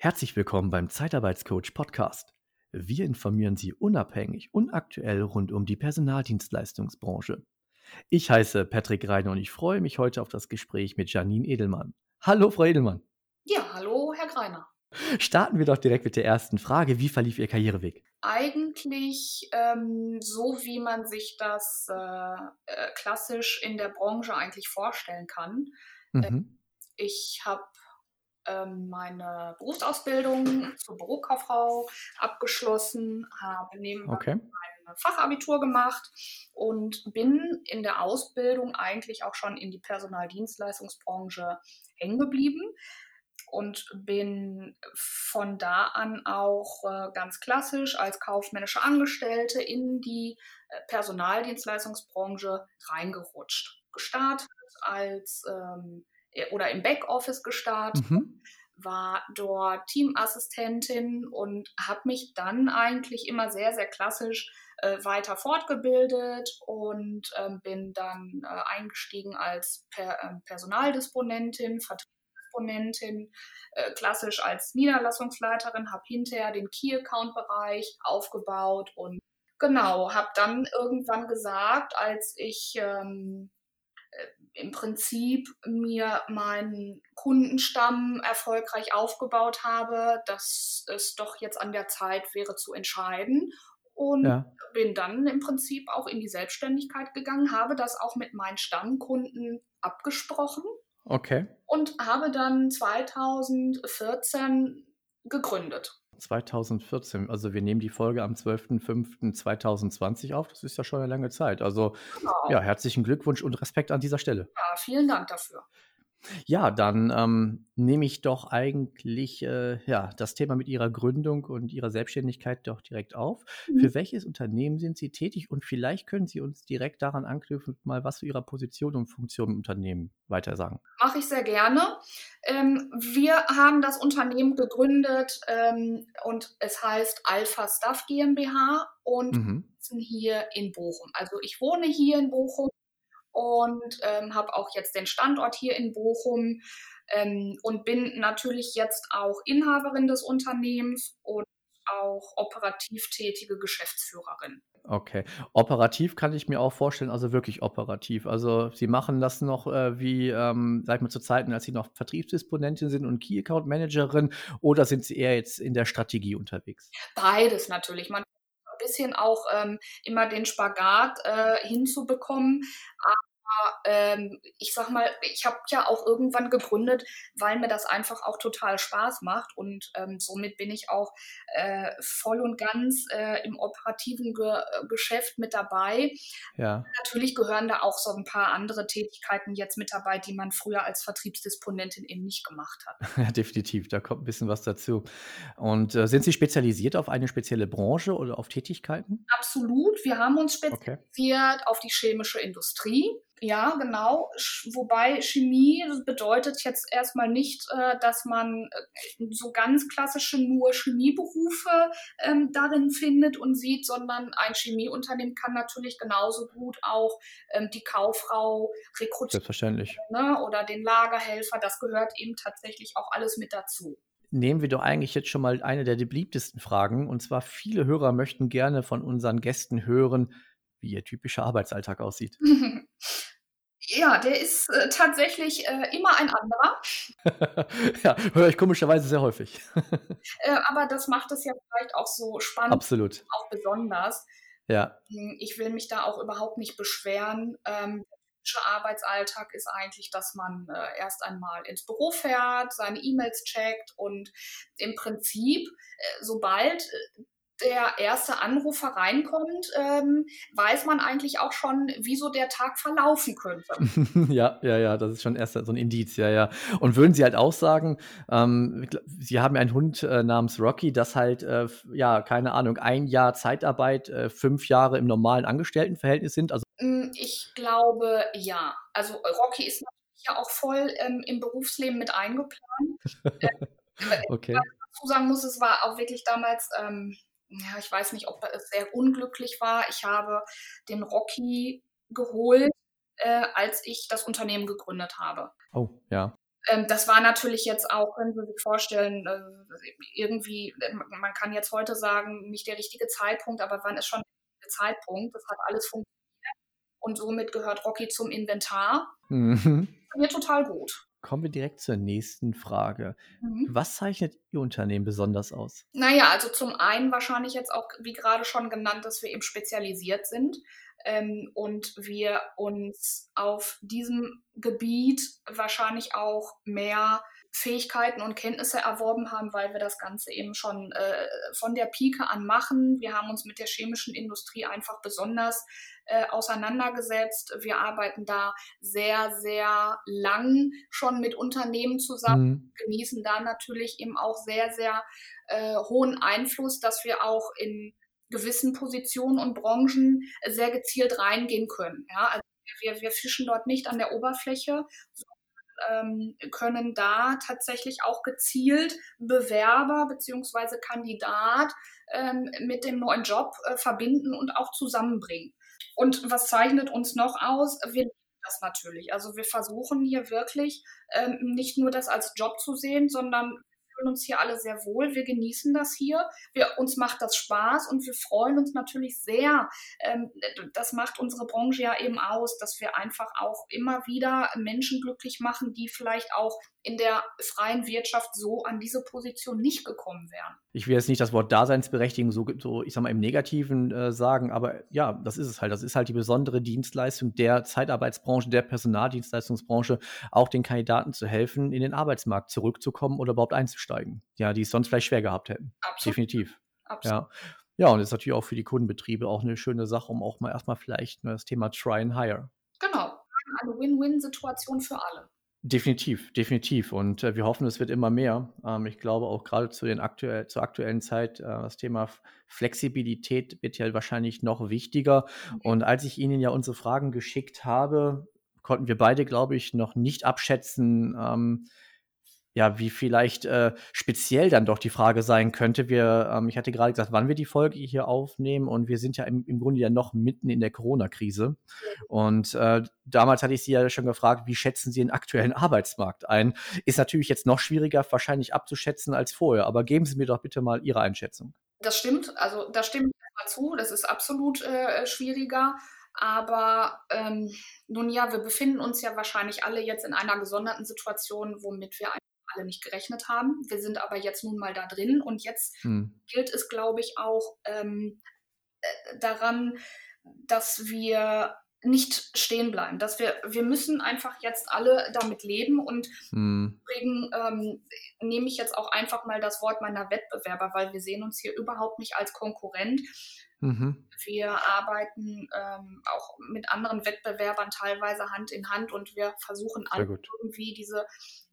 Herzlich willkommen beim Zeitarbeitscoach Podcast. Wir informieren Sie unabhängig und aktuell rund um die Personaldienstleistungsbranche. Ich heiße Patrick Reiner und ich freue mich heute auf das Gespräch mit Janine Edelmann. Hallo, Frau Edelmann. Ja, hallo, Herr Greiner. Starten wir doch direkt mit der ersten Frage. Wie verlief Ihr Karriereweg? Eigentlich ähm, so, wie man sich das äh, äh, klassisch in der Branche eigentlich vorstellen kann. Mhm. Ich habe ähm, meine Berufsausbildung zur Bürokauffrau abgeschlossen, habe nebenbei Okay. ein Fachabitur gemacht und bin in der Ausbildung eigentlich auch schon in die Personaldienstleistungsbranche hängen geblieben und bin von da an auch äh, ganz klassisch als kaufmännische Angestellte in die äh, Personaldienstleistungsbranche reingerutscht. Gestartet als ähm, äh, oder im Backoffice gestartet Mhm. war dort Teamassistentin und habe mich dann eigentlich immer sehr, sehr klassisch äh, weiter fortgebildet und ähm, bin dann äh, eingestiegen als per, ähm, Personaldisponentin, Vertriebsdisponentin, äh, klassisch als Niederlassungsleiterin, habe hinterher den Key-Account-Bereich aufgebaut und genau, habe dann irgendwann gesagt, als ich ähm, im Prinzip mir meinen Kundenstamm erfolgreich aufgebaut habe, dass es doch jetzt an der Zeit wäre zu entscheiden. Und Ja. bin dann im Prinzip auch in die Selbstständigkeit gegangen, habe das auch mit meinen Stammkunden abgesprochen Okay. und habe dann 2014 gegründet. 2014. Also wir nehmen die Folge am 12.05.2020 auf. Das ist ja schon eine lange Zeit. Also Genau. ja, herzlichen Glückwunsch und Respekt an dieser Stelle. Ja, vielen Dank dafür. Ja, dann ähm, nehme ich doch eigentlich äh, ja, das Thema mit Ihrer Gründung und Ihrer Selbstständigkeit doch direkt auf. Mhm. Für welches Unternehmen sind Sie tätig? Und vielleicht können Sie uns direkt daran anknüpfen, und mal was zu Ihrer Position und Funktion im Unternehmen weiter sagen. Mache ich sehr gerne. Ähm, wir haben das Unternehmen gegründet ähm, und es heißt Alpha Stuff GmbH und Mhm. sitzen hier in Bochum. Also ich wohne hier in Bochum und ähm, habe auch jetzt den Standort hier in Bochum ähm, und bin natürlich jetzt auch Inhaberin des Unternehmens und auch operativ tätige Geschäftsführerin. Okay. Operativ kann ich mir auch vorstellen, also wirklich operativ. Also Sie machen das noch äh, wie, ähm, sag ich mal, zu Zeiten, als Sie noch Vertriebsdisponentin sind und Key Account Managerin oder sind Sie eher jetzt in der Strategie unterwegs? Beides natürlich. Man versucht ein bisschen auch ähm, immer den Spagat äh, hinzubekommen. Aber ähm, ich sag mal, ich habe ja auch irgendwann gegründet, weil mir das einfach auch total Spaß macht und ähm, somit bin ich auch äh, voll und ganz äh, im operativen Ge äh, Geschäft mit dabei. Ja. Natürlich gehören da auch so ein paar andere Tätigkeiten jetzt mit dabei, die man früher als Vertriebsdisponentin eben nicht gemacht hat. Ja, definitiv, da kommt ein bisschen was dazu. Und äh, sind Sie spezialisiert auf eine spezielle Branche oder auf Tätigkeiten? Absolut. Wir haben uns Okay. spezialisiert auf die chemische Industrie. Ja, genau. Wobei Chemie bedeutet jetzt erstmal nicht, äh, dass man äh, so ganz klassische nur Chemieberufe ähm, darin findet und sieht, sondern ein Chemieunternehmen kann natürlich genauso gut auch ähm, die Kauffrau rekrutieren Selbstverständlich. ne, oder den Lagerhelfer. Das gehört eben tatsächlich auch alles mit dazu. Nehmen wir doch eigentlich jetzt schon mal eine der beliebtesten Fragen. Und zwar viele Hörer möchten gerne von unseren Gästen hören, wie ihr typischer Arbeitsalltag aussieht. Ja, der ist äh, tatsächlich äh, immer ein anderer. ja, höre ich komischerweise sehr häufig. Äh, aber das macht es ja vielleicht auch so spannend, Absolut. auch besonders. Ja. Hm, Ich will mich da auch überhaupt nicht beschweren. Ähm, der typische Arbeitsalltag ist eigentlich, dass man äh, erst einmal ins Büro fährt, seine E-Mails checkt und im Prinzip, äh, sobald äh, der erste Anrufer reinkommt, ähm, weiß man eigentlich auch schon, wie so der Tag verlaufen könnte. ja, ja, ja, das ist schon erst so ein Indiz, ja, ja. Und würden Sie halt auch sagen, ähm, Sie haben ja einen Hund äh, namens Rocky, das halt, äh, ja, keine Ahnung, ein Jahr Zeitarbeit, äh, fünf Jahre im normalen Angestelltenverhältnis sind. Also, Mm, Ich glaube, ja. Also Rocky ist natürlich ja auch voll ähm, im Berufsleben mit eingeplant. Äh, okay. was ich dazu sagen muss, es war auch wirklich damals, ähm, ja, ich weiß nicht, ob es sehr unglücklich war. Ich habe den Rocky geholt, äh, als ich das Unternehmen gegründet habe. Oh, ja. Ähm, das war natürlich jetzt auch, können Sie sich vorstellen, äh, irgendwie, man kann jetzt heute sagen, nicht der richtige Zeitpunkt, aber wann ist schon der Zeitpunkt? Das hat alles funktioniert und somit gehört Rocky zum Inventar. Mhm. Mir total gut. Kommen wir direkt zur nächsten Frage. Mhm. Was zeichnet Ihr Unternehmen besonders aus? Naja, also zum einen wahrscheinlich jetzt auch, wie gerade schon genannt, dass wir eben spezialisiert sind ähm, und wir uns auf diesem Gebiet wahrscheinlich auch mehr Fähigkeiten und Kenntnisse erworben haben, weil wir das Ganze eben schon äh, von der Pike an machen. Wir haben uns mit der chemischen Industrie einfach besonders äh, auseinandergesetzt. Wir arbeiten da sehr, sehr lang schon mit Unternehmen zusammen, mhm. genießen da natürlich eben auch sehr, sehr äh, hohen Einfluss, dass wir auch in gewissen Positionen und Branchen sehr gezielt reingehen können. Ja, also wir, wir fischen dort nicht an der Oberfläche, ähm, können da tatsächlich auch gezielt Bewerber bzw. Kandidat ähm, mit dem neuen Job äh, verbinden und auch zusammenbringen. Und was zeichnet uns noch aus? Wir das natürlich. Also wir versuchen hier wirklich ähm, nicht nur das als Job zu sehen, sondern fühlen uns hier alle sehr wohl. Wir genießen das hier. Wir, uns macht das Spaß und wir freuen uns natürlich sehr. Ähm, das macht unsere Branche ja eben aus, dass wir einfach auch immer wieder Menschen glücklich machen, die vielleicht auch in der freien Wirtschaft so an diese Position nicht gekommen wären. Ich will jetzt nicht das Wort Daseinsberechtigung so, so ich sag mal, im Negativen äh, sagen, aber ja, das ist es halt. Das ist halt die besondere Dienstleistung der Zeitarbeitsbranche, der Personaldienstleistungsbranche, auch den Kandidaten zu helfen, in den Arbeitsmarkt zurückzukommen oder überhaupt einzusteigen. Ja, die es sonst vielleicht schwer gehabt hätten. Absolut. Definitiv. Absolut. Ja. Ja, und das ist natürlich auch für die Kundenbetriebe auch eine schöne Sache, um auch mal erstmal vielleicht das Thema Try and Hire. Genau. Eine Win-Win-Situation für alle. Definitiv, definitiv. Und äh, wir hoffen, es wird immer mehr. Ähm, ich glaube auch gerade zu den aktuell, zur aktuellen Zeit, äh, das Thema Flexibilität wird ja wahrscheinlich noch wichtiger. Und als ich Ihnen ja unsere Fragen geschickt habe, konnten wir beide, glaube ich, noch nicht abschätzen, ähm, ja, wie vielleicht äh, speziell dann doch die Frage sein könnte. Wir, ähm, ich hatte gerade gesagt, wann wir die Folge hier aufnehmen und wir sind ja im, im Grunde ja noch mitten in der Corona-Krise. Und äh, damals hatte ich Sie ja schon gefragt, wie schätzen Sie den aktuellen Arbeitsmarkt ein? Ist natürlich jetzt noch schwieriger wahrscheinlich abzuschätzen als vorher, aber geben Sie mir doch bitte mal Ihre Einschätzung. Das stimmt, also da stimmt mal zu, das ist absolut äh, schwieriger. Aber ähm, nun ja, wir befinden uns ja wahrscheinlich alle jetzt in einer gesonderten Situation, womit wir alle nicht gerechnet haben. Wir sind aber jetzt nun mal da drin und jetzt hm. gilt es, glaube ich, auch ähm, äh, daran, dass wir nicht stehen bleiben, dass wir, wir müssen einfach jetzt alle damit leben und hm. deswegen ähm, nehme ich jetzt auch einfach mal das Wort meiner Wettbewerber, weil wir sehen uns hier überhaupt nicht als Konkurrent. Mhm. Wir arbeiten ähm, auch mit anderen Wettbewerbern teilweise Hand in Hand und wir versuchen alle irgendwie diese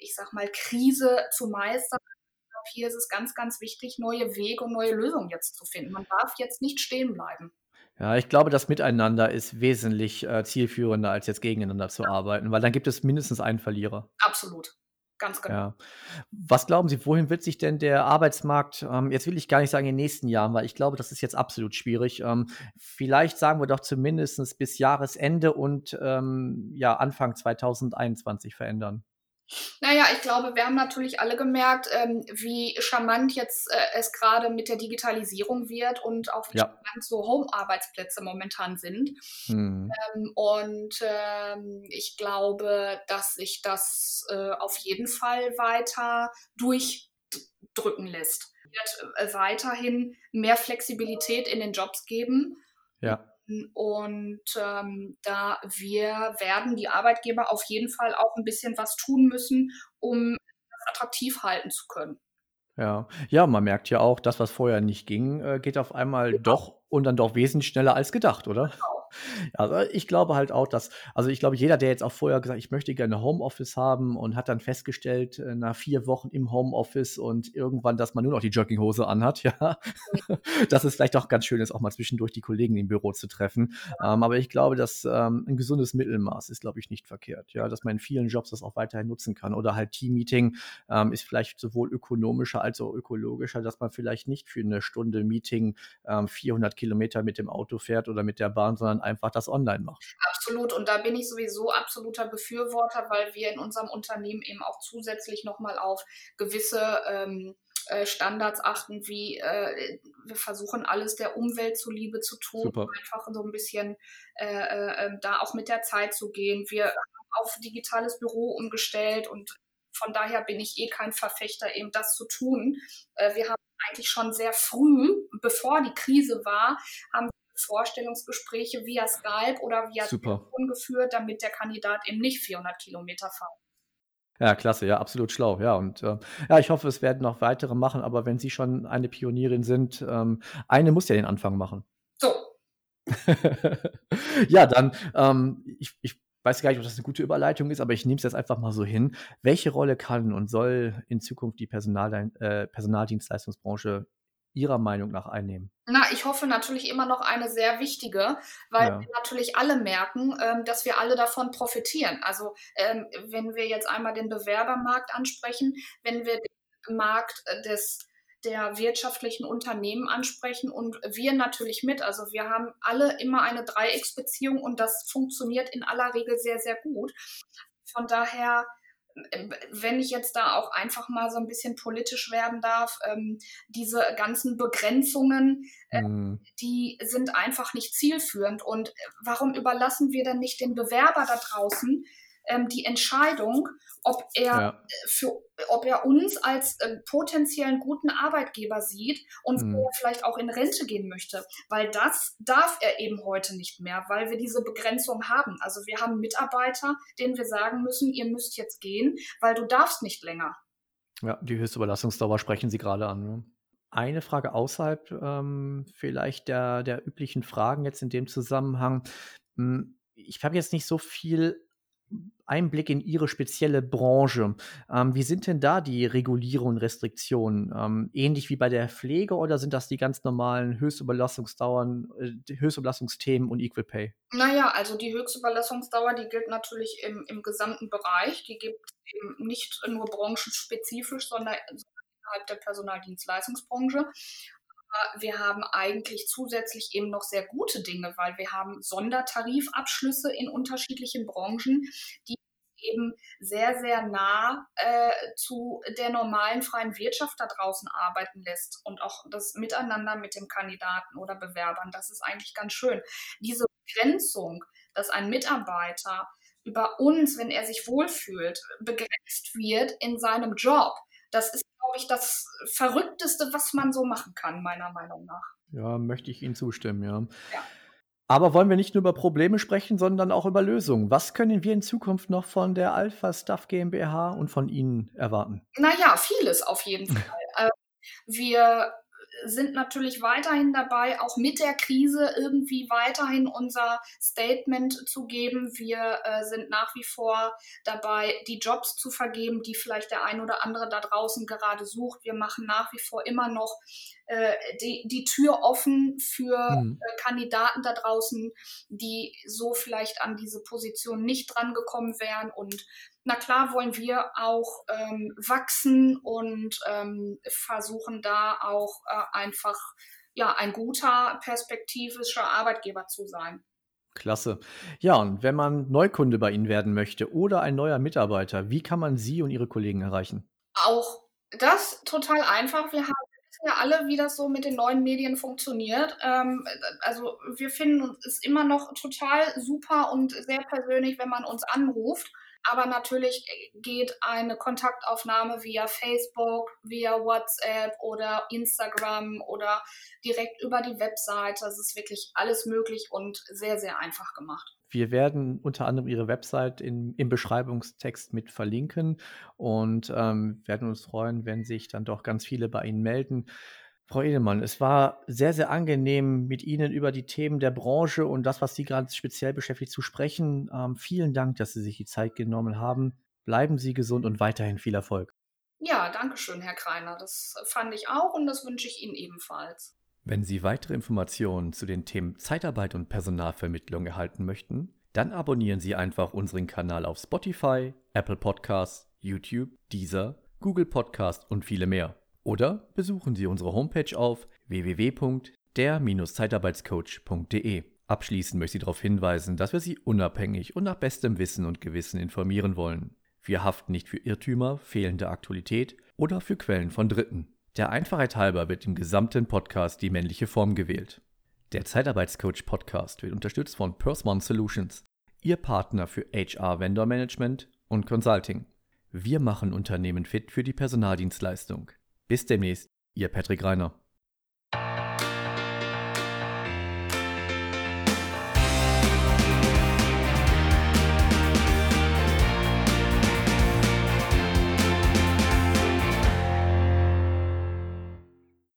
ich sag mal, Krise zu meistern. Ich glaube, hier ist es ganz, ganz wichtig, neue Wege und neue Lösungen jetzt zu finden. Man darf jetzt nicht stehen bleiben. Ja, ich glaube, das Miteinander ist wesentlich äh, zielführender, als jetzt gegeneinander zu ja. arbeiten, weil dann gibt es mindestens einen Verlierer. Absolut. Ganz genau. Ja. Was glauben Sie, wohin wird sich denn der Arbeitsmarkt, ähm, jetzt will ich gar nicht sagen in den nächsten Jahren, weil ich glaube, das ist jetzt absolut schwierig. Ähm, vielleicht sagen wir doch zumindest bis Jahresende und ähm, ja, Anfang 2021 verändern. Naja, ich glaube, wir haben natürlich alle gemerkt, ähm, wie charmant jetzt äh, es gerade mit der Digitalisierung wird und auch wie ja. charmant so Home-Arbeitsplätze momentan sind. Hm. Ähm, und ähm, ich glaube, dass sich das äh, auf jeden Fall weiter durchdrücken lässt. Es wird äh, weiterhin mehr Flexibilität in den Jobs geben. Ja. Und ähm, da wir werden die Arbeitgeber auf jeden Fall auch ein bisschen was tun müssen, um das attraktiv halten zu können. Ja, ja, man merkt ja auch, das, was vorher nicht ging, äh, geht auf einmal genau. doch und dann doch wesentlich schneller als gedacht, oder? Genau. Also ich glaube halt auch, dass, also ich glaube, jeder, der jetzt auch vorher gesagt, ich möchte gerne Homeoffice haben und hat dann festgestellt, äh, nach vier Wochen im Homeoffice und irgendwann, dass man nur noch die Jogginghose anhat, ja, dass es vielleicht auch ganz schön ist, auch mal zwischendurch die Kollegen im Büro zu treffen. Ähm, aber ich glaube, dass ähm, ein gesundes Mittelmaß ist, glaube ich, nicht verkehrt, ja, dass man in vielen Jobs das auch weiterhin nutzen kann. Oder halt Teammeeting ähm, ist vielleicht sowohl ökonomischer als auch ökologischer, dass man vielleicht nicht für eine Stunde Meeting ähm, 400 Kilometer mit dem Auto fährt oder mit der Bahn, sondern einfach das online macht. Absolut. Und da bin ich sowieso absoluter Befürworter, weil wir in unserem Unternehmen eben auch zusätzlich nochmal auf gewisse ähm, äh, Standards achten, wie äh, wir versuchen alles der Umwelt zuliebe zu tun, Super. einfach so ein bisschen äh, äh, ähm, da auch mit der Zeit zu gehen. Wir haben auf digitales Büro umgestellt und von daher bin ich eh kein Verfechter, eben das zu tun. Äh, wir haben eigentlich schon sehr früh, bevor die Krise war, haben Vorstellungsgespräche via Skype oder via. Telefon geführt, damit der Kandidat eben nicht 400 Kilometer fahren ja, klasse, ja, absolut schlau. Ja, und äh, ja, ich hoffe, es werden noch weitere machen, aber wenn Sie schon eine Pionierin sind, ähm, eine muss ja den Anfang machen. So. ja, dann, ähm, ich, ich weiß gar nicht, ob das eine gute Überleitung ist, aber ich nehme es jetzt einfach mal so hin. Welche Rolle kann und soll in Zukunft die äh, Personaldienstleistungsbranche Ihrer Meinung nach einnehmen? Na, ich hoffe natürlich immer noch eine sehr wichtige, weil ja. wir natürlich alle merken, ähm, dass wir alle davon profitieren. Also ähm, wenn wir jetzt einmal den Bewerbermarkt ansprechen, wenn wir den Markt äh, des der wirtschaftlichen Unternehmen ansprechen und wir natürlich mit. Also wir haben alle immer eine Dreiecksbeziehung und das funktioniert in aller Regel sehr, sehr gut. Von daher wenn ich jetzt da auch einfach mal so ein bisschen politisch werden darf, ähm, diese ganzen Begrenzungen, äh, mm. die sind einfach nicht zielführend. Und warum überlassen wir denn nicht den Bewerber da draußen, ähm, die Entscheidung, ob er, ja. Äh, für, ob er uns als äh, potenziellen guten Arbeitgeber sieht und mhm. wo er vielleicht auch in Rente gehen möchte. Weil das darf er eben heute nicht mehr, weil wir diese Begrenzung haben. Also wir haben Mitarbeiter, denen wir sagen müssen, ihr müsst jetzt gehen, weil du darfst nicht länger. Ja, die höchste Überlassungsdauer sprechen Sie gerade an. Ne? Eine Frage außerhalb ähm, vielleicht der, der üblichen Fragen jetzt in dem Zusammenhang. Hm, ich habe jetzt nicht so viel Einblick in Ihre spezielle Branche. Ähm, wie sind denn da die Regulierungen und Restriktionen? Ähm, ähnlich wie bei der Pflege oder sind das die ganz normalen Höchstüberlassungsdauern, äh, Höchstüberlassungsthemen und Equal Pay? Naja, also die Höchstüberlassungsdauer, die gilt natürlich im, im gesamten Bereich. Die gibt eben nicht nur branchenspezifisch, sondern innerhalb der Personaldienstleistungsbranche wir haben eigentlich zusätzlich eben noch sehr gute Dinge, weil wir haben Sondertarifabschlüsse in unterschiedlichen Branchen, die eben sehr, sehr nah äh, zu der normalen freien Wirtschaft da draußen arbeiten lässt und auch das Miteinander mit dem Kandidaten oder Bewerbern. Das ist eigentlich ganz schön. Diese Begrenzung, dass ein Mitarbeiter über uns, wenn er sich wohlfühlt, begrenzt wird in seinem Job, das ist ich, das Verrückteste, was man so machen kann, meiner Meinung nach. Ja, möchte ich Ihnen zustimmen, ja. ja. Aber wollen wir nicht nur über Probleme sprechen, sondern auch über Lösungen? Was können wir in Zukunft noch von der Alpha Stuff GmbH und von Ihnen erwarten? Naja, vieles auf jeden Fall. Äh, wir sind natürlich weiterhin dabei, auch mit der Krise irgendwie weiterhin unser Statement zu geben. Wir äh, sind nach wie vor dabei, die Jobs zu vergeben, die vielleicht der ein oder andere da draußen gerade sucht. Wir machen nach wie vor immer noch äh, die, die Tür offen für mhm. äh, Kandidaten da draußen, die so vielleicht an diese Position nicht drangekommen wären und na klar wollen wir auch ähm, wachsen und ähm, versuchen da auch äh, einfach ja ein guter perspektivischer Arbeitgeber zu sein. Klasse. Ja, und wenn man Neukunde bei Ihnen werden möchte oder ein neuer Mitarbeiter, wie kann man Sie und Ihre Kollegen erreichen? Auch das total einfach. Wir haben ja alle, wie das so mit den neuen Medien funktioniert. Ähm, also wir finden es immer noch total super und sehr persönlich, wenn man uns anruft. Aber natürlich geht eine Kontaktaufnahme via Facebook, via WhatsApp oder Instagram oder direkt über die Webseite. Das ist wirklich alles möglich und sehr, sehr einfach gemacht. Wir werden unter anderem Ihre Website in, im Beschreibungstext mit verlinken und ähm, werden uns freuen, wenn sich dann doch ganz viele bei Ihnen melden. Frau Edelmann, es war sehr, sehr angenehm, mit Ihnen über die Themen der Branche und das, was Sie gerade speziell beschäftigt, zu sprechen. Ähm, vielen Dank, dass Sie sich die Zeit genommen haben. Bleiben Sie gesund und weiterhin viel Erfolg. Ja, danke schön, Herr Kreiner. Das fand ich auch und das wünsche ich Ihnen ebenfalls. Wenn Sie weitere Informationen zu den Themen Zeitarbeit und Personalvermittlung erhalten möchten, dann abonnieren Sie einfach unseren Kanal auf Spotify, Apple Podcasts, YouTube, Deezer, Google Podcast und viele mehr. Oder besuchen Sie unsere Homepage auf www.der-zeitarbeitscoach.de. Abschließend möchte ich darauf hinweisen, dass wir Sie unabhängig und nach bestem Wissen und Gewissen informieren wollen. Wir haften nicht für Irrtümer, fehlende Aktualität oder für Quellen von Dritten. Der Einfachheit halber wird im gesamten Podcast die männliche Form gewählt. Der Zeitarbeitscoach Podcast wird unterstützt von Persmon Solutions, Ihr Partner für HR Vendor Management und Consulting. Wir machen Unternehmen fit für die Personaldienstleistung. Bis demnächst, Ihr Patrick Reiner.